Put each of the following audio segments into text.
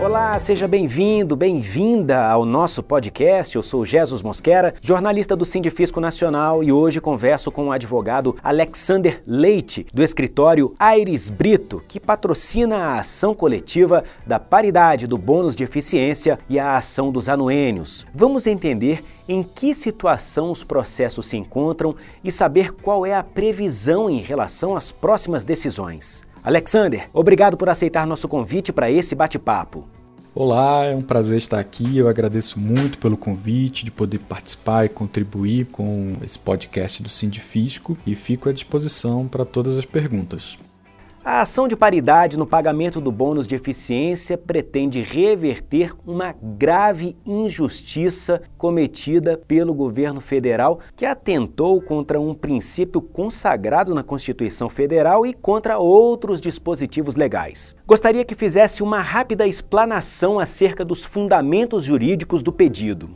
Olá, seja bem-vindo, bem-vinda ao nosso podcast. Eu sou Jesus Mosquera, jornalista do Sindifisco Nacional e hoje converso com o advogado Alexander Leite, do escritório Aires Brito, que patrocina a ação coletiva da paridade do bônus de eficiência e a ação dos anuênios. Vamos entender em que situação os processos se encontram e saber qual é a previsão em relação às próximas decisões. Alexander, obrigado por aceitar nosso convite para esse bate-papo. Olá, é um prazer estar aqui. Eu agradeço muito pelo convite de poder participar e contribuir com esse podcast do Sindifisco e fico à disposição para todas as perguntas. A ação de paridade no pagamento do bônus de eficiência pretende reverter uma grave injustiça cometida pelo governo federal que atentou contra um princípio consagrado na Constituição Federal e contra outros dispositivos legais. Gostaria que fizesse uma rápida explanação acerca dos fundamentos jurídicos do pedido.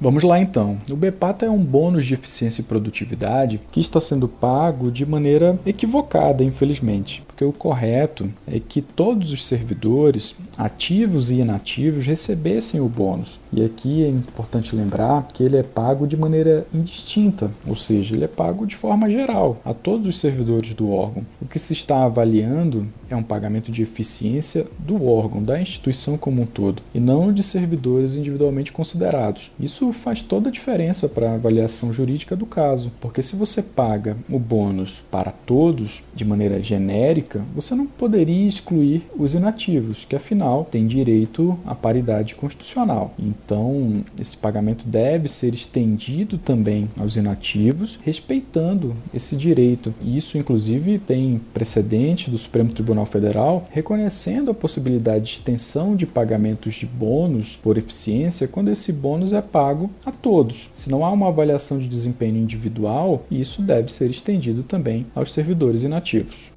Vamos lá então. O BEPATA é um bônus de eficiência e produtividade que está sendo pago de maneira equivocada, infelizmente porque o correto é que todos os servidores, ativos e inativos, recebessem o bônus. E aqui é importante lembrar que ele é pago de maneira indistinta, ou seja, ele é pago de forma geral a todos os servidores do órgão. O que se está avaliando é um pagamento de eficiência do órgão, da instituição como um todo, e não de servidores individualmente considerados. Isso faz toda a diferença para a avaliação jurídica do caso, porque se você paga o bônus para todos de maneira genérica, você não poderia excluir os inativos, que afinal têm direito à paridade constitucional. Então, esse pagamento deve ser estendido também aos inativos, respeitando esse direito. Isso, inclusive, tem precedente do Supremo Tribunal Federal reconhecendo a possibilidade de extensão de pagamentos de bônus por eficiência quando esse bônus é pago a todos. Se não há uma avaliação de desempenho individual, isso deve ser estendido também aos servidores inativos.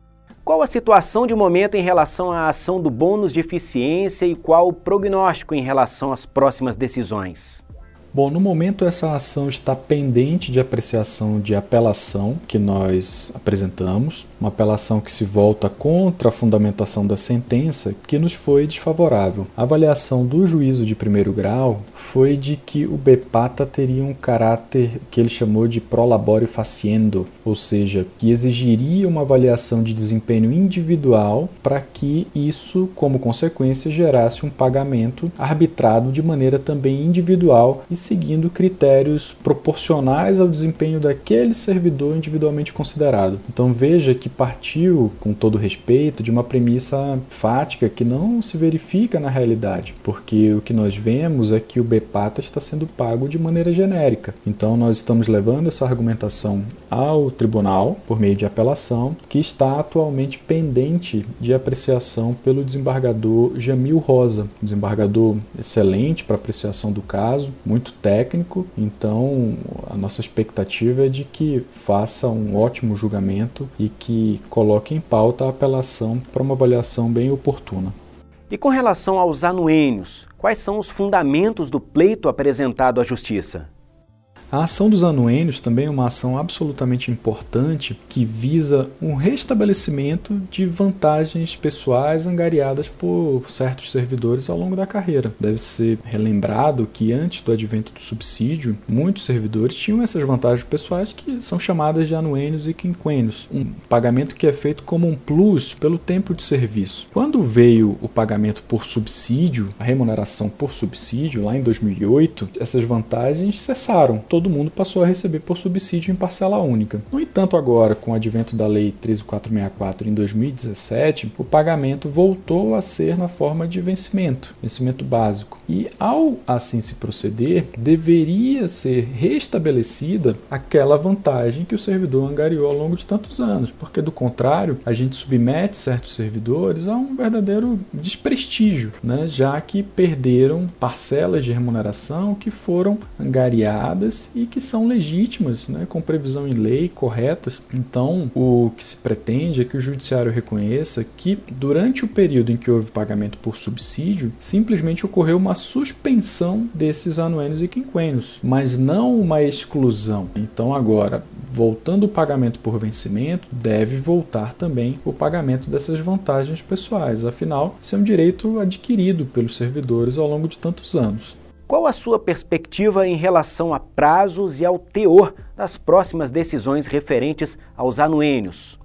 Qual a situação de momento em relação à ação do bônus de eficiência e qual o prognóstico em relação às próximas decisões? Bom, no momento essa ação está pendente de apreciação de apelação que nós apresentamos, uma apelação que se volta contra a fundamentação da sentença que nos foi desfavorável. A avaliação do juízo de primeiro grau foi de que o BEPATA teria um caráter que ele chamou de prolabore faciendo, ou seja, que exigiria uma avaliação de desempenho individual para que isso, como consequência, gerasse um pagamento arbitrado de maneira também individual e seguindo critérios proporcionais ao desempenho daquele servidor individualmente considerado. Então veja que partiu, com todo respeito, de uma premissa fática que não se verifica na realidade, porque o que nós vemos é que o BEPATA está sendo pago de maneira genérica. Então nós estamos levando essa argumentação ao tribunal por meio de apelação, que está atualmente pendente de apreciação pelo desembargador Jamil Rosa, desembargador excelente para apreciação do caso, muito técnico, então a nossa expectativa é de que faça um ótimo julgamento e que coloque em pauta a apelação para uma avaliação bem oportuna. E com relação aos anuênios, quais são os fundamentos do pleito apresentado à Justiça? A ação dos anuênios também é uma ação absolutamente importante que visa um restabelecimento de vantagens pessoais angariadas por certos servidores ao longo da carreira. Deve ser relembrado que antes do advento do subsídio, muitos servidores tinham essas vantagens pessoais que são chamadas de anuênios e quinquênios, um pagamento que é feito como um plus pelo tempo de serviço. Quando veio o pagamento por subsídio, a remuneração por subsídio, lá em 2008, essas vantagens cessaram. Todo todo mundo passou a receber por subsídio em parcela única. No entanto, agora, com o advento da Lei 13464 em 2017, o pagamento voltou a ser na forma de vencimento, vencimento básico. E ao assim se proceder, deveria ser restabelecida aquela vantagem que o servidor angariou ao longo de tantos anos, porque do contrário, a gente submete certos servidores a um verdadeiro desprestígio, né? já que perderam parcelas de remuneração que foram angariadas e que são legítimas, né, com previsão em lei, corretas. Então, o que se pretende é que o judiciário reconheça que, durante o período em que houve pagamento por subsídio, simplesmente ocorreu uma suspensão desses anuênios e quinquênios, mas não uma exclusão. Então, agora, voltando o pagamento por vencimento, deve voltar também o pagamento dessas vantagens pessoais. Afinal, isso é um direito adquirido pelos servidores ao longo de tantos anos. Qual a sua perspectiva em relação a prazos e ao teor das próximas decisões referentes aos anuênios?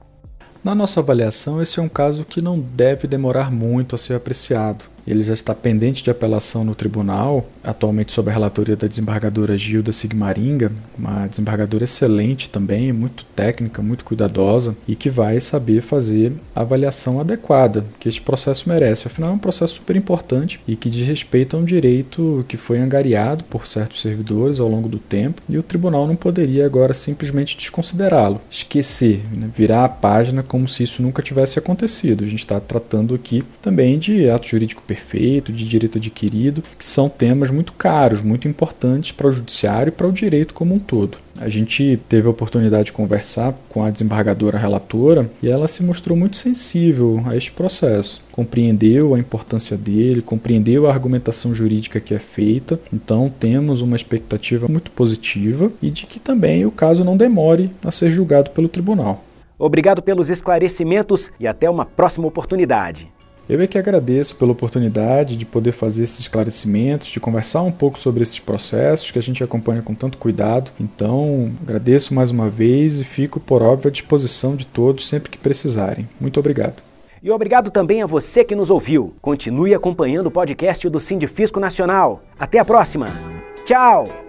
Na nossa avaliação, esse é um caso que não deve demorar muito a ser apreciado. Ele já está pendente de apelação no tribunal, atualmente sob a relatoria da desembargadora Gilda Sigmaringa, uma desembargadora excelente também, muito técnica, muito cuidadosa e que vai saber fazer a avaliação adequada que este processo merece. Afinal, é um processo super importante e que diz respeito a um direito que foi angariado por certos servidores ao longo do tempo e o tribunal não poderia agora simplesmente desconsiderá-lo, esquecer, né? virar a página como se isso nunca tivesse acontecido. A gente está tratando aqui também de ato jurídico perfeito, de direito adquirido, que são temas muito caros, muito importantes para o judiciário e para o direito como um todo. A gente teve a oportunidade de conversar com a desembargadora relatora e ela se mostrou muito sensível a este processo. Compreendeu a importância dele, compreendeu a argumentação jurídica que é feita. Então, temos uma expectativa muito positiva e de que também o caso não demore a ser julgado pelo tribunal. Obrigado pelos esclarecimentos e até uma próxima oportunidade. Eu é que agradeço pela oportunidade de poder fazer esses esclarecimentos, de conversar um pouco sobre esses processos que a gente acompanha com tanto cuidado. Então, agradeço mais uma vez e fico, por óbvio, à disposição de todos sempre que precisarem. Muito obrigado. E obrigado também a você que nos ouviu. Continue acompanhando o podcast do Sindifisco Nacional. Até a próxima. Tchau!